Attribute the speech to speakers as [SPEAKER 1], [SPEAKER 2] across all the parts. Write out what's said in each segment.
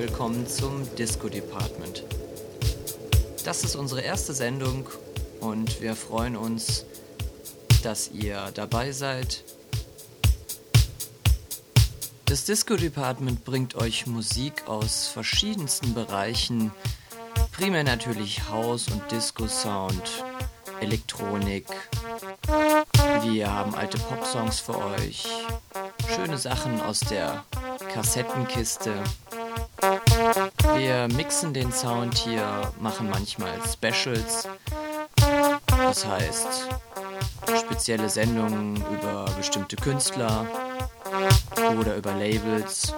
[SPEAKER 1] willkommen zum Disco Department. Das ist unsere erste Sendung und wir freuen uns, dass ihr dabei seid. Das Disco Department bringt euch Musik aus verschiedensten Bereichen, primär natürlich House und Disco Sound, Elektronik. Wir haben alte Popsongs für euch, schöne Sachen aus der Kassettenkiste. Wir mixen den Sound hier, machen manchmal Specials. Das heißt, spezielle Sendungen über bestimmte Künstler oder über Labels.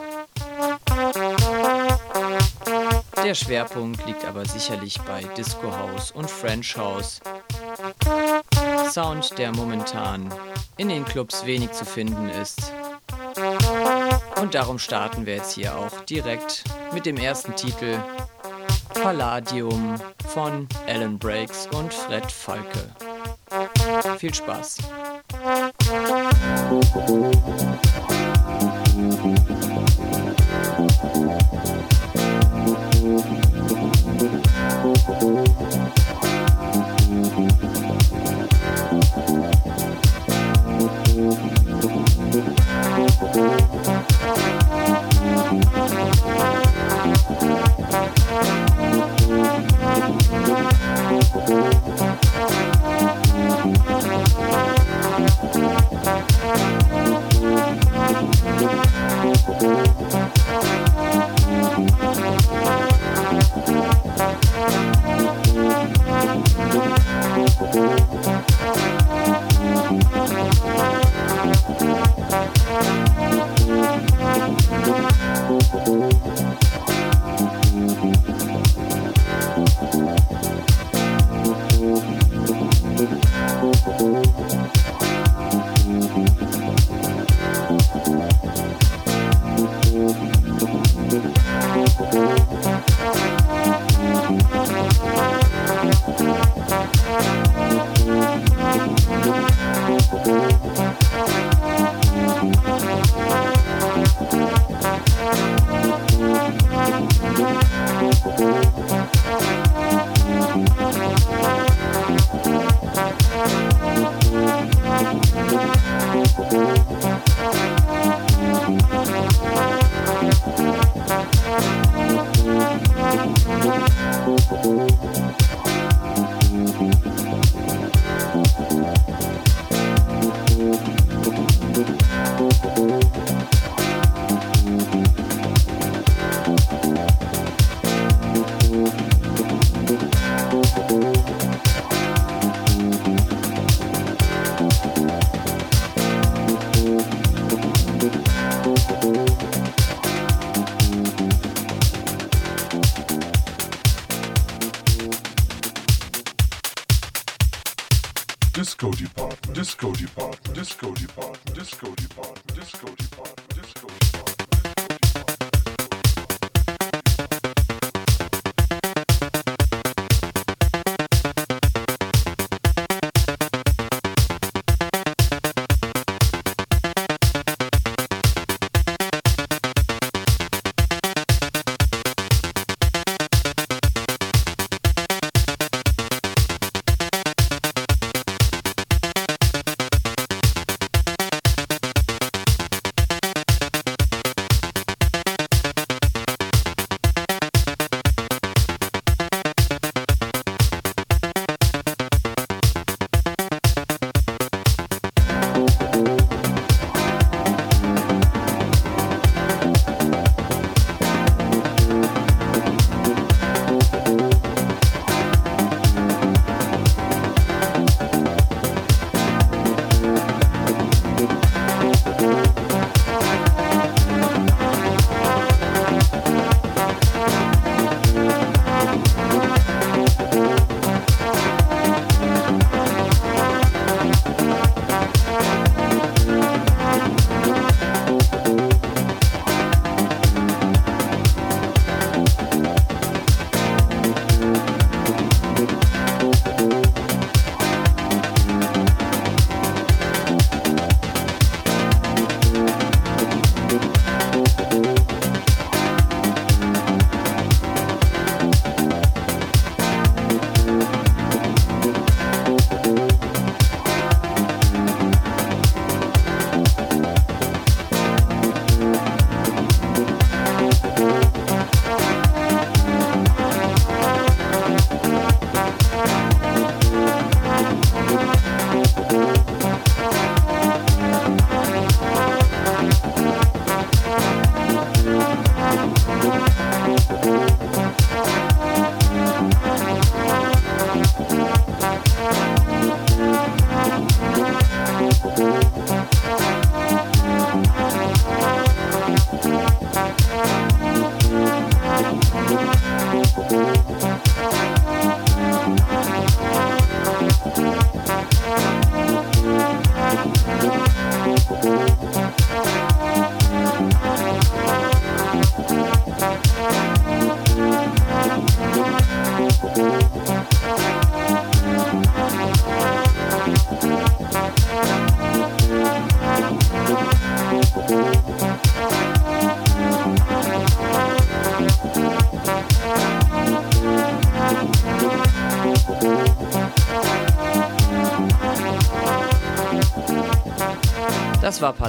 [SPEAKER 1] Der Schwerpunkt liegt aber sicherlich bei Disco House und French House. Sound, der momentan in den Clubs wenig zu finden ist. Und darum starten wir jetzt hier auch direkt mit dem ersten Titel Palladium von Alan Breaks und Fred Falke. Viel Spaß!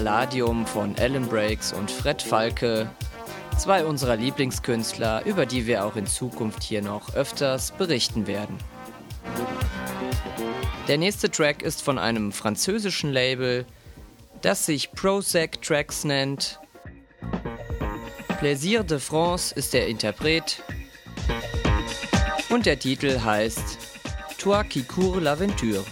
[SPEAKER 1] Palladium von Alan Breaks und Fred Falke, zwei unserer Lieblingskünstler, über die wir auch in Zukunft hier noch öfters berichten werden. Der nächste Track ist von einem französischen Label, das sich Prozac Tracks nennt. Plaisir de France ist der Interpret und der Titel heißt Toi qui cours l'aventure.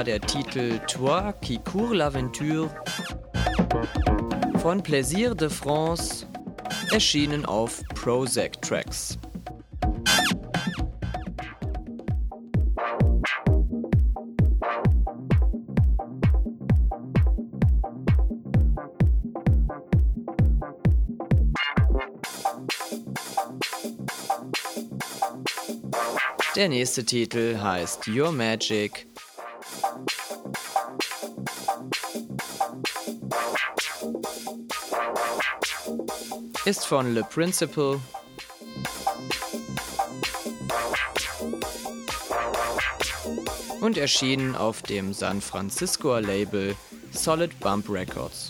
[SPEAKER 1] War der Titel Toi qui cours l'aventure von Plaisir de France, erschienen auf Prozac Tracks. Der nächste Titel heißt Your Magic. Ist von Le Principal. Und erschienen auf dem San Franciscoer Label Solid Bump Records.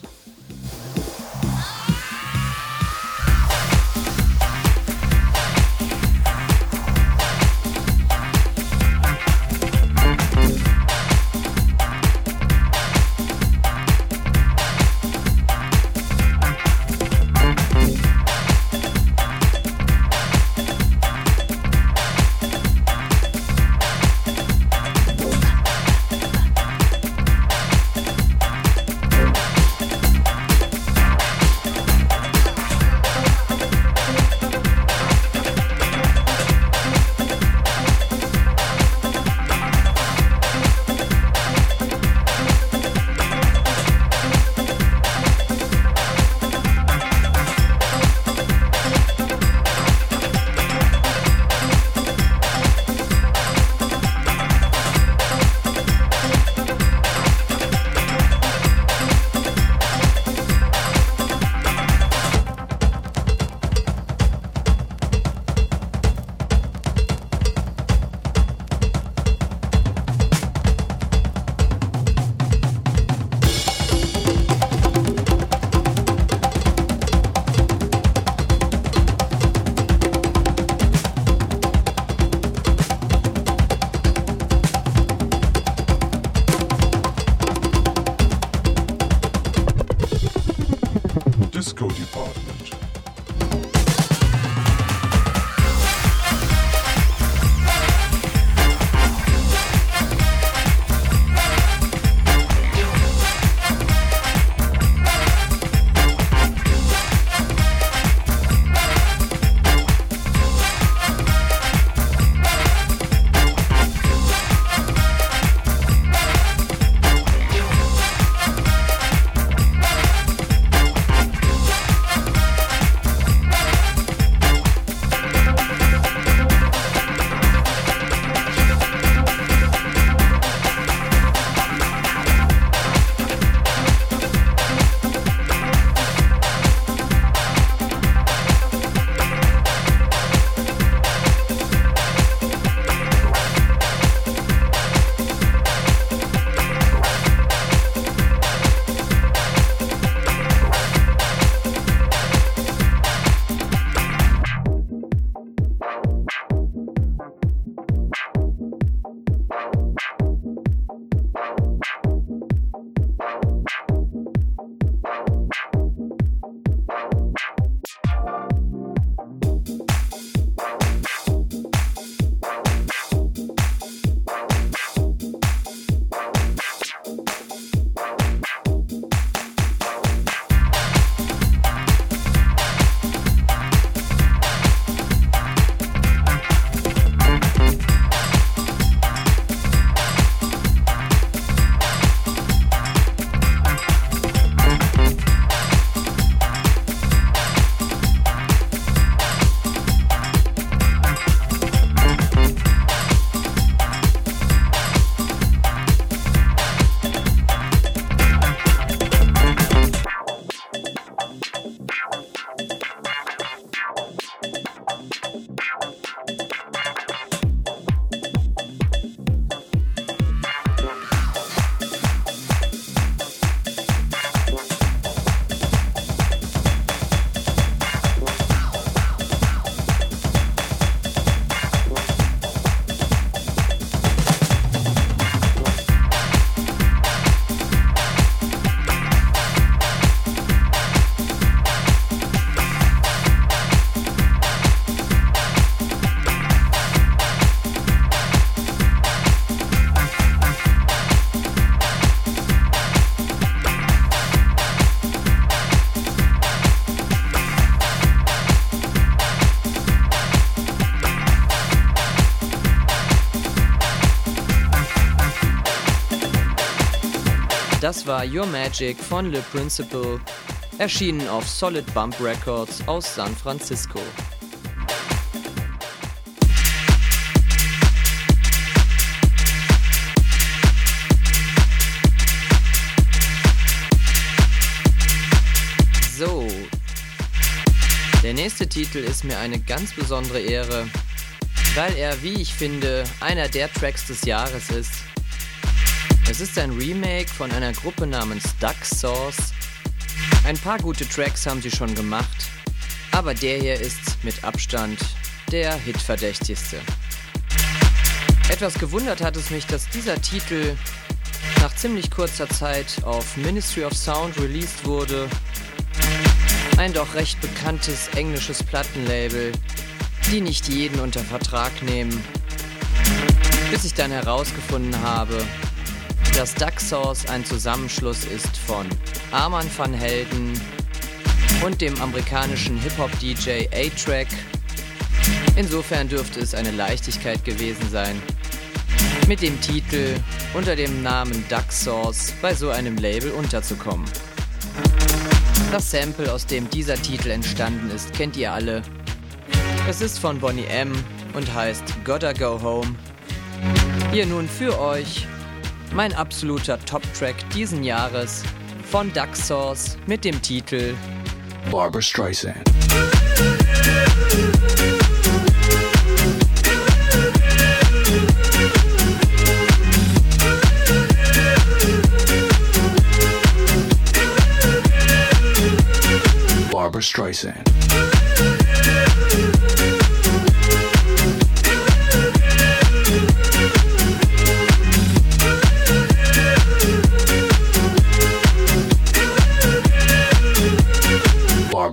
[SPEAKER 1] War Your Magic von Le Principal, erschienen auf Solid Bump Records aus San Francisco. So, der nächste Titel ist mir eine ganz besondere Ehre, weil er, wie ich finde, einer der Tracks des Jahres ist. Es ist ein Remake von einer Gruppe namens Duck Sauce. Ein paar gute Tracks haben sie schon gemacht, aber der hier ist mit Abstand der hitverdächtigste. Etwas gewundert hat es mich, dass dieser Titel nach ziemlich kurzer Zeit auf Ministry of Sound released wurde. Ein doch recht bekanntes englisches Plattenlabel, die nicht jeden unter Vertrag nehmen. Bis ich dann herausgefunden habe, dass Duck Sauce ein Zusammenschluss ist von Arman van Helden und dem amerikanischen Hip-Hop-DJ A-Track. Insofern dürfte es eine Leichtigkeit gewesen sein, mit dem Titel unter dem Namen Duck Sauce bei so einem Label unterzukommen. Das Sample, aus dem dieser Titel entstanden ist, kennt ihr alle. Es ist von Bonnie M und heißt Gotta Go Home. Hier nun für euch mein absoluter Top-Track diesen Jahres von Duck Sauce mit dem Titel
[SPEAKER 2] Barbara Streisand. Barbara Streisand.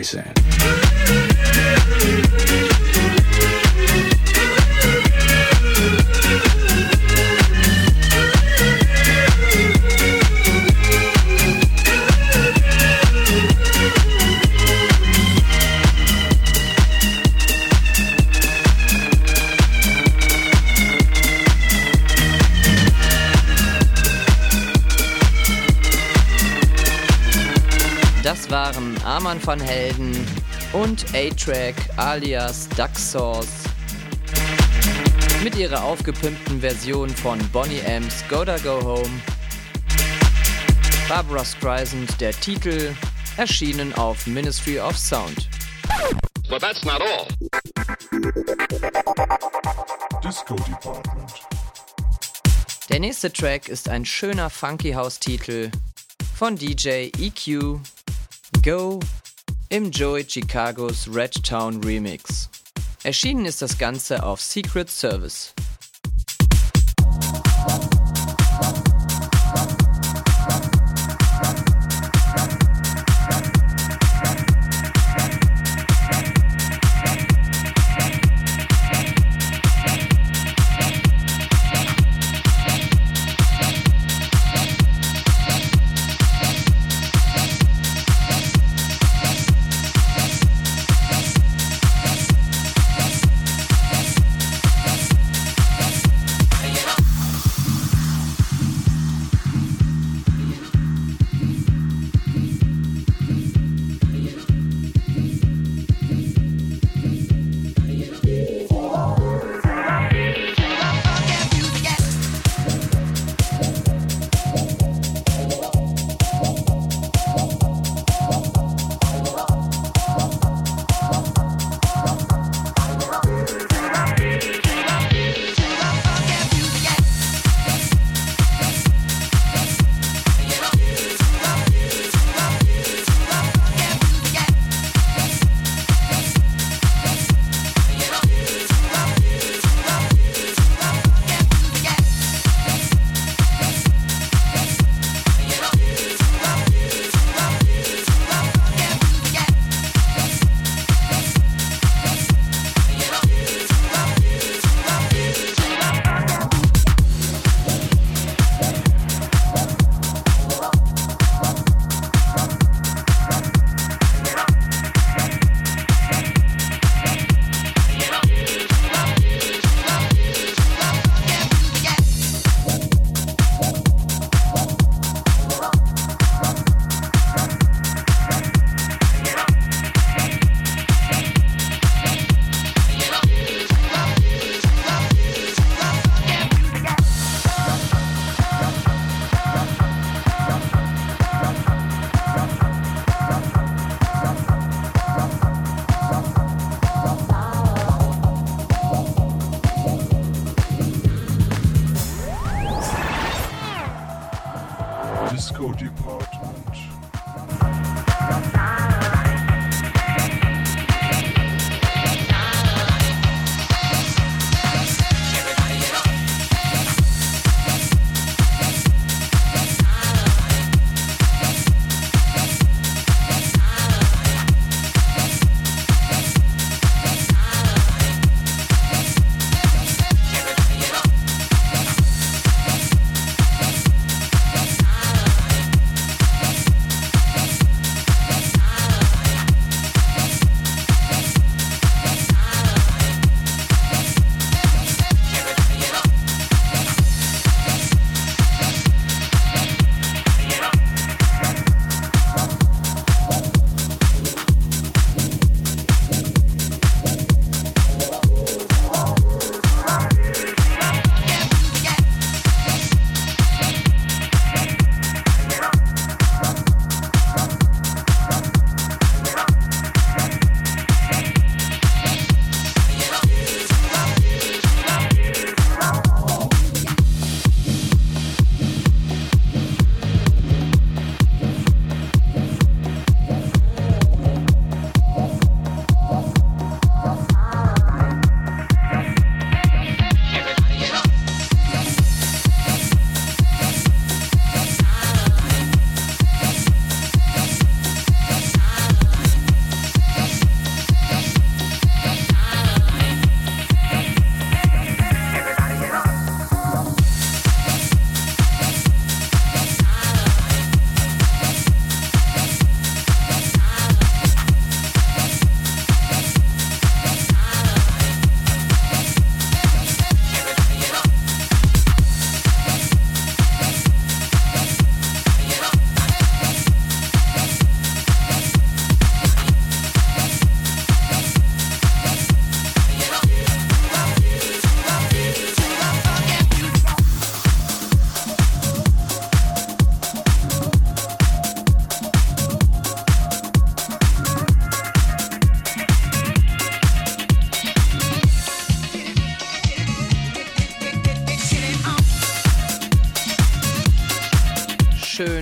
[SPEAKER 2] Streisand.
[SPEAKER 1] Arman van Helden und A-Track alias Duck Sauce mit ihrer aufgepimpten Version von Bonnie M's Gotta Go Home. Barbara Streisand der Titel, erschienen auf Ministry of Sound.
[SPEAKER 3] But that's not all.
[SPEAKER 4] Disco Department.
[SPEAKER 1] Der nächste Track ist ein schöner Funky House-Titel von DJ EQ Go im Joey Chicagos Red Town Remix. Erschienen ist das Ganze auf Secret Service.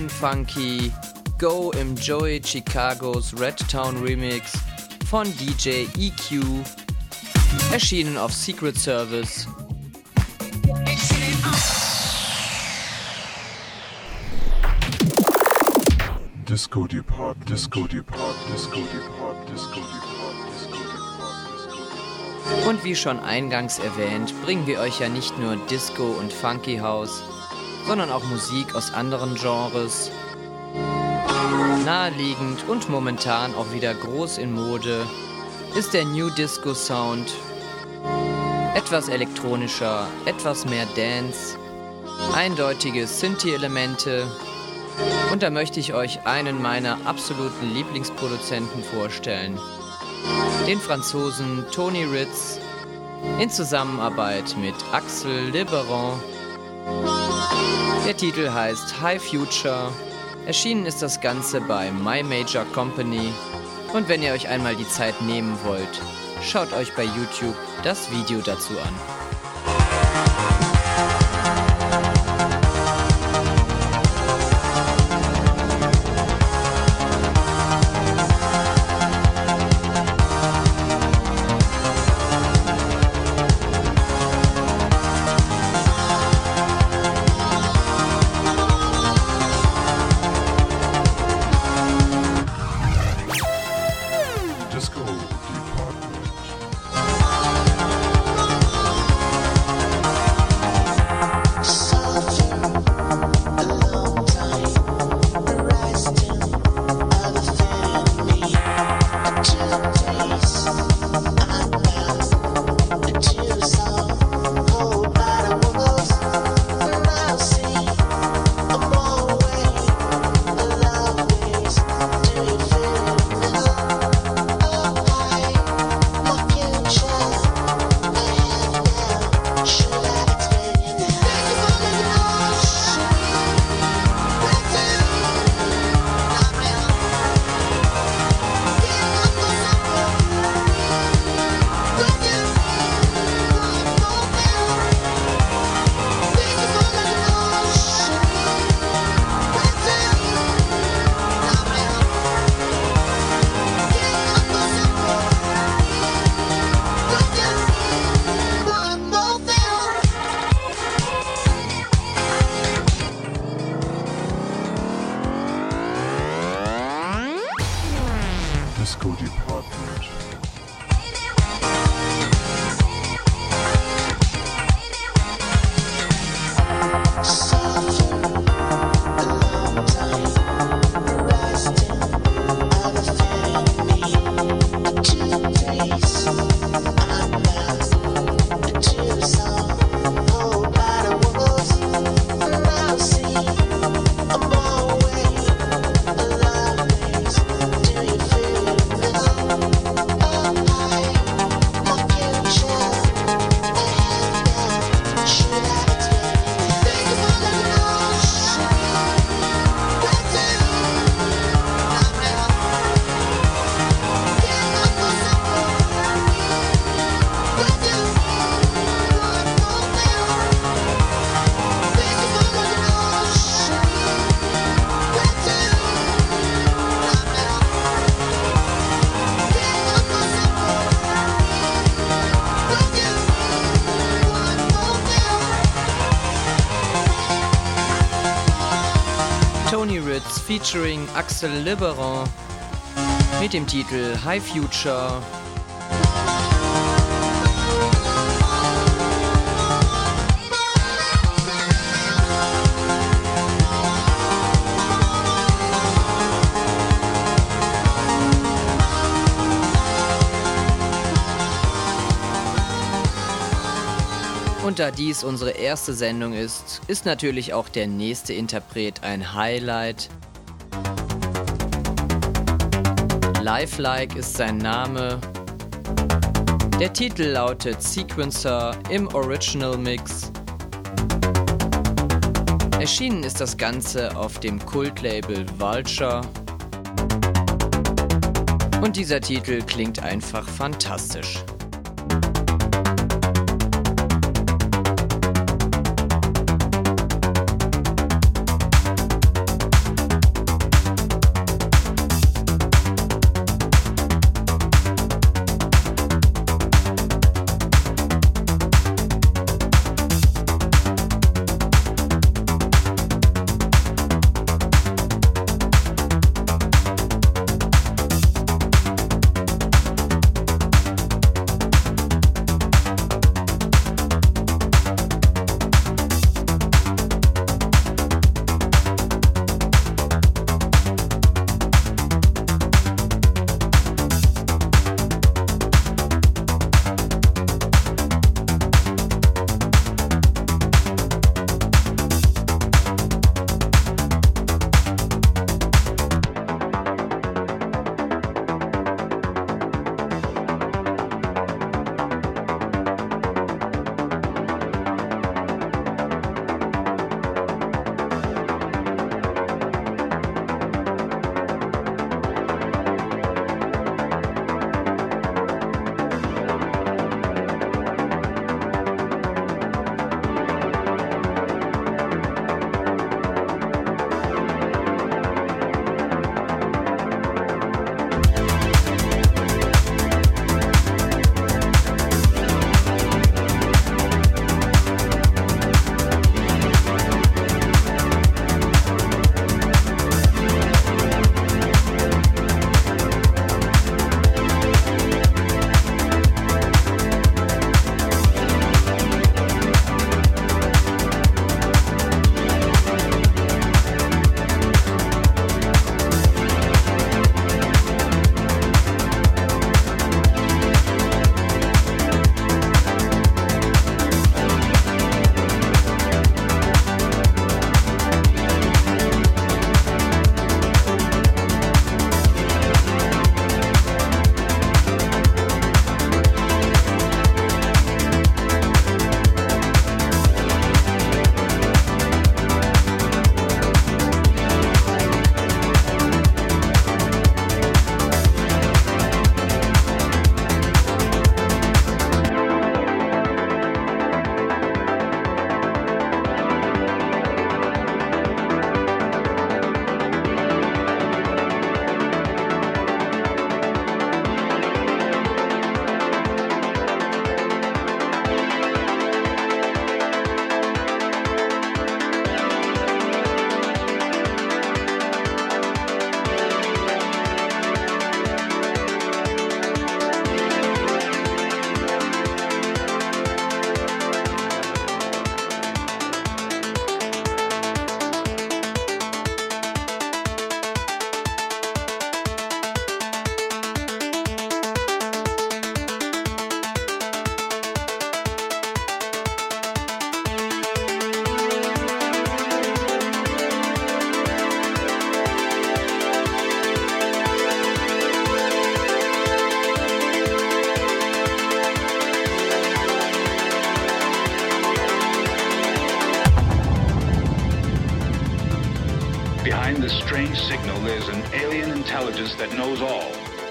[SPEAKER 5] Schön funky Go im Joey Chicagos Red Town Remix von DJ EQ, erschienen auf Secret Service.
[SPEAKER 4] Disco Depart, Disco Depart, Disco Depart, Disco Depart.
[SPEAKER 5] Und wie schon eingangs erwähnt, bringen wir euch ja nicht nur Disco und Funky House, sondern auch Musik aus anderen Genres. Naheliegend und momentan auch wieder groß in Mode ist der New Disco Sound. Etwas elektronischer, etwas mehr Dance, eindeutige Synthie-Elemente. Und da möchte ich euch einen meiner absoluten Lieblingsproduzenten vorstellen. Den Franzosen Tony Ritz in Zusammenarbeit mit Axel Liberon. Der Titel heißt High Future. Erschienen ist das Ganze bei My Major Company. Und wenn ihr euch einmal die Zeit nehmen wollt, schaut euch bei YouTube das Video dazu an. Axel Liberon mit dem Titel High Future. Und da dies unsere erste Sendung ist, ist natürlich auch der nächste Interpret ein Highlight. Lifelike ist sein Name. Der Titel lautet Sequencer im Original Mix. Erschienen ist das Ganze auf dem Kultlabel Vulture. Und dieser Titel klingt einfach fantastisch.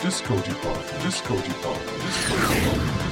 [SPEAKER 4] Disco Depot, Disco Depot, Disco Depot.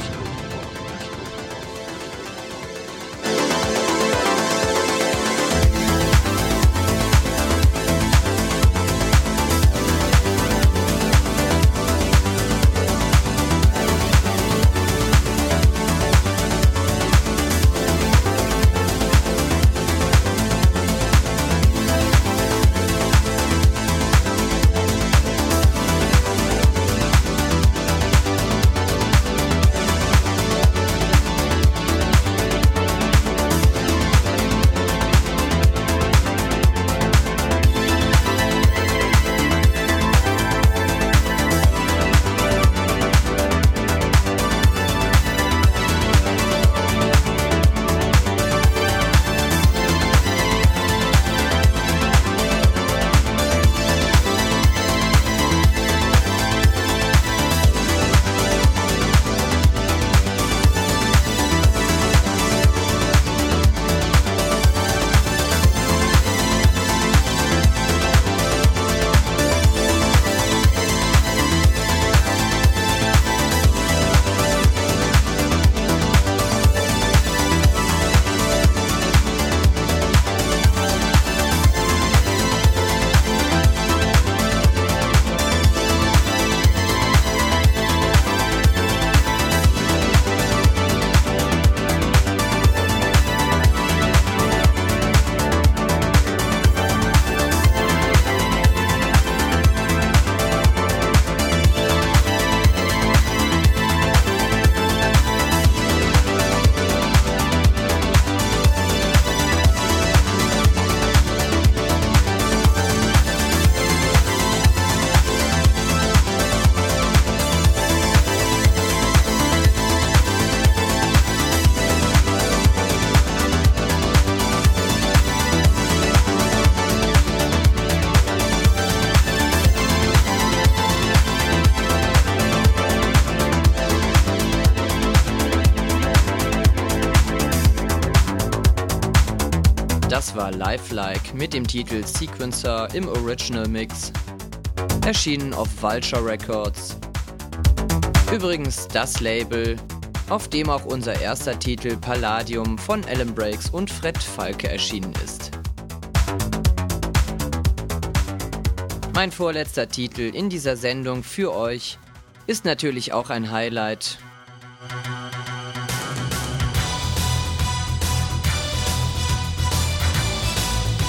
[SPEAKER 1] Lifelike mit dem Titel Sequencer im Original Mix. Erschienen auf Vulture Records. Übrigens das Label, auf dem auch unser erster Titel Palladium von Alan Breaks und Fred Falke erschienen ist. Mein vorletzter Titel in dieser Sendung für euch ist natürlich auch ein Highlight.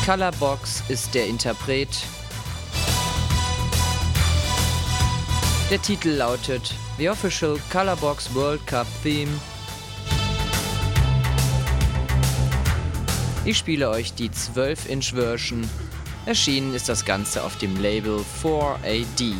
[SPEAKER 1] Colorbox ist der Interpret. Der Titel lautet The Official Colorbox World Cup Theme. Ich spiele euch die 12-Inch-Version. Erschienen ist das Ganze auf dem Label 4AD.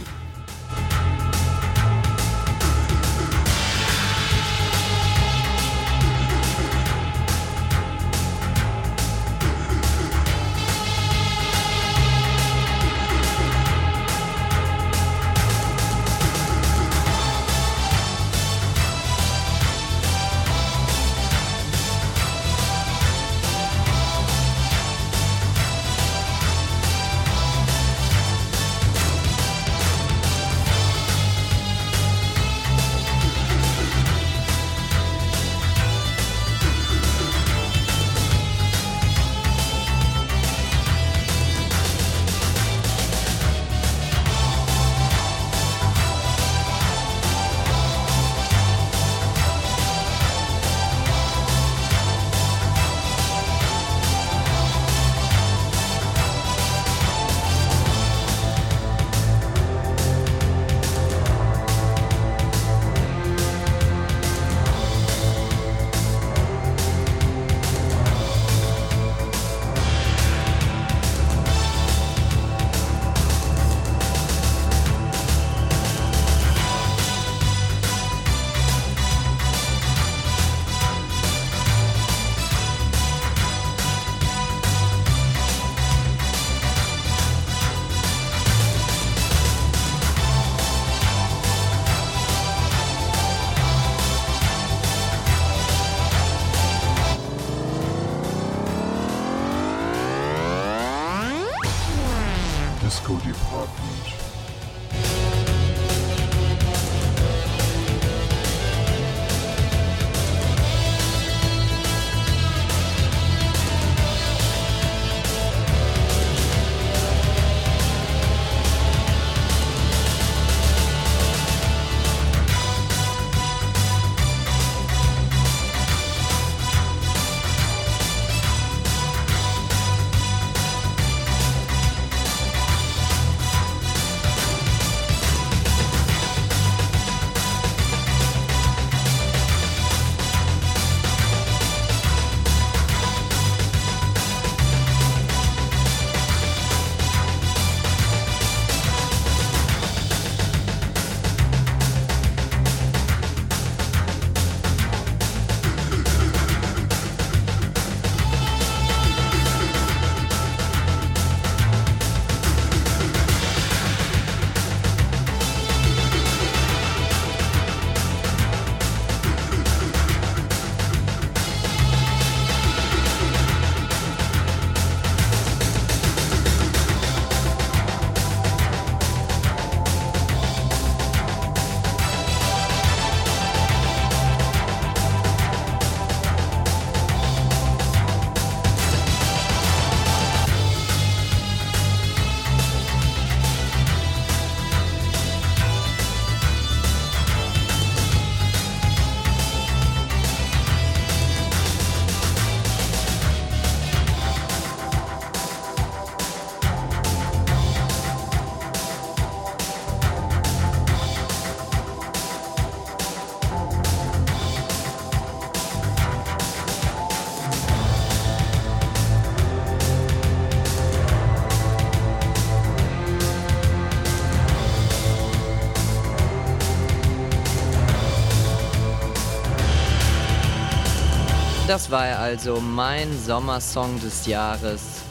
[SPEAKER 1] Das war also mein Sommersong des Jahres.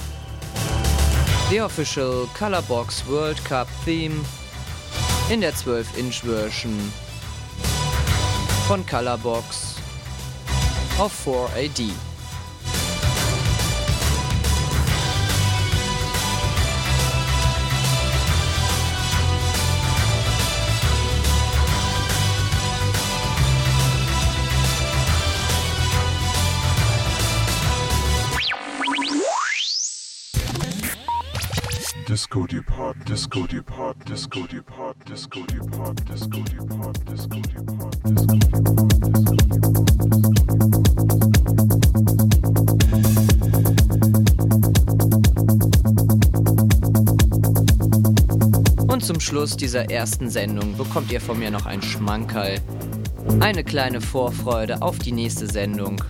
[SPEAKER 1] The Official Colorbox World Cup Theme in der 12-Inch-Version von Colorbox auf 4AD.
[SPEAKER 4] Disco Depart, Disco Depart, Disco Depart, Disco Depart, Disco Depart, Disco Depart, Disco
[SPEAKER 1] Und zum Schluss dieser ersten Sendung bekommt ihr von mir noch ein Schmankerl. Eine kleine Vorfreude auf die nächste Sendung.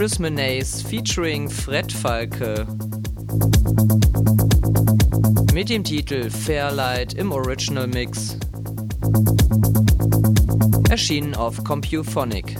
[SPEAKER 1] Chris Menace featuring Fred Falke mit dem Titel Fairlight im Original Mix. Erschienen auf Compuphonic.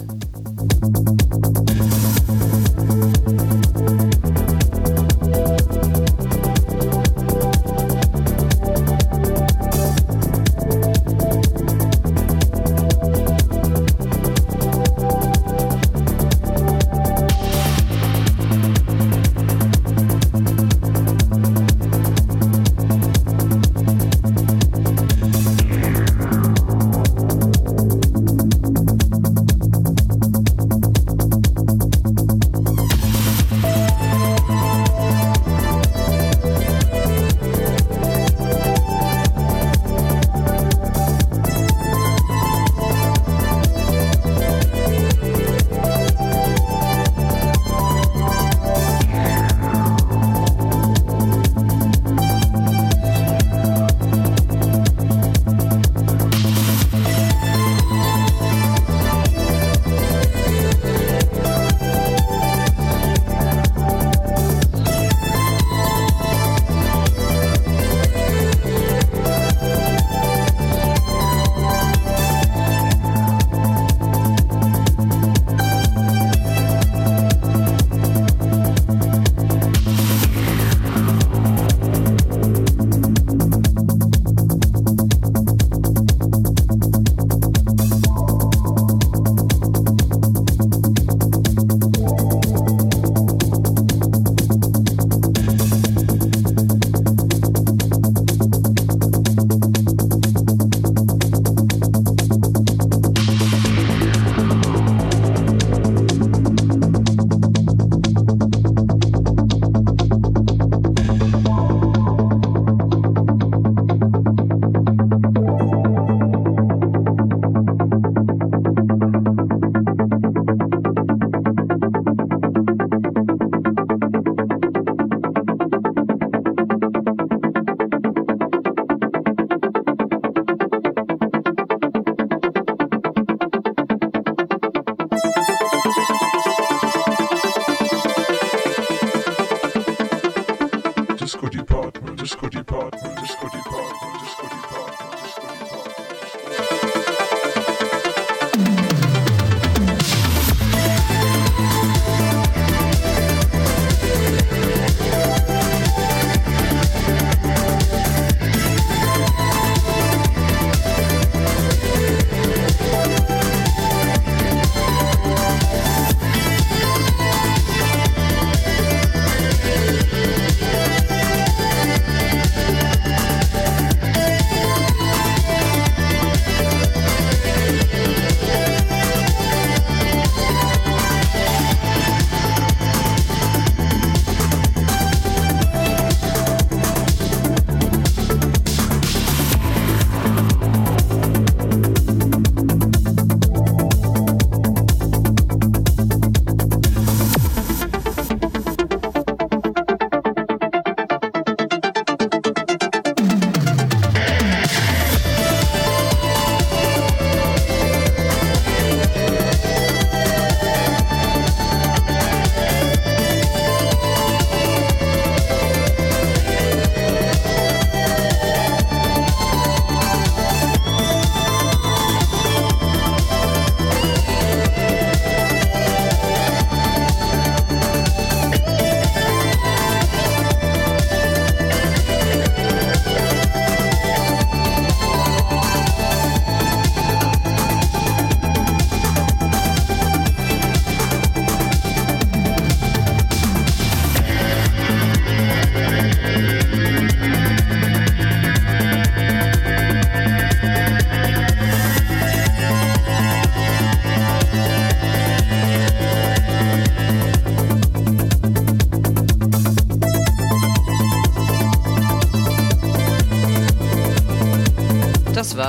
[SPEAKER 1] disco department, disco department, disco department.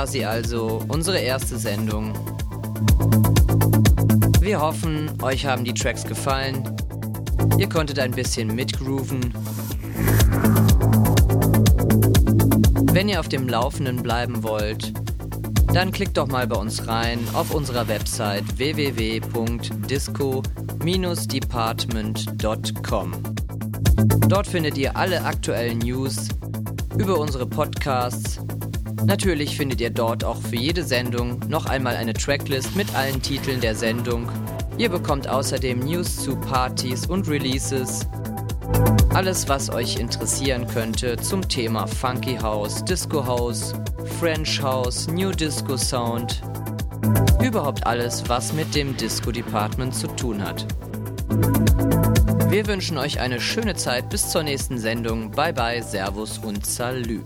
[SPEAKER 1] War sie also, unsere erste Sendung. Wir hoffen, euch haben die Tracks gefallen. Ihr konntet ein bisschen mitgrooven. Wenn ihr auf dem Laufenden bleiben wollt, dann klickt doch mal bei uns rein auf unserer Website www.disco-department.com. Dort findet ihr alle aktuellen News über unsere Podcasts. Natürlich findet ihr dort auch für jede Sendung noch einmal eine Tracklist mit allen Titeln der Sendung. Ihr bekommt außerdem News zu Partys und Releases. Alles, was euch interessieren könnte zum Thema Funky House, Disco House, French House, New Disco Sound. Überhaupt alles, was mit dem Disco Department zu tun hat. Wir wünschen euch eine schöne Zeit bis zur nächsten Sendung. Bye bye, Servus und Salü.